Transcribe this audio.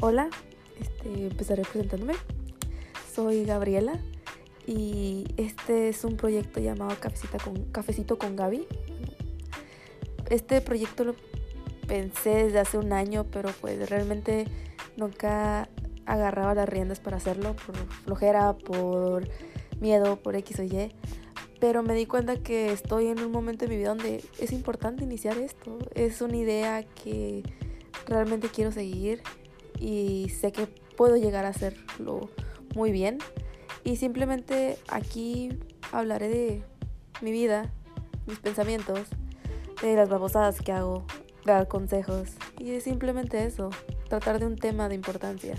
Hola, este, empezaré presentándome. Soy Gabriela y este es un proyecto llamado Cafecita con, Cafecito con Gaby. Este proyecto lo pensé desde hace un año, pero pues realmente nunca agarraba las riendas para hacerlo por flojera, por miedo, por X o Y. Pero me di cuenta que estoy en un momento de mi vida donde es importante iniciar esto. Es una idea que realmente quiero seguir y sé que puedo llegar a hacerlo muy bien. Y simplemente aquí hablaré de mi vida, mis pensamientos, de las babosadas que hago, dar consejos. Y es simplemente eso, tratar de un tema de importancia.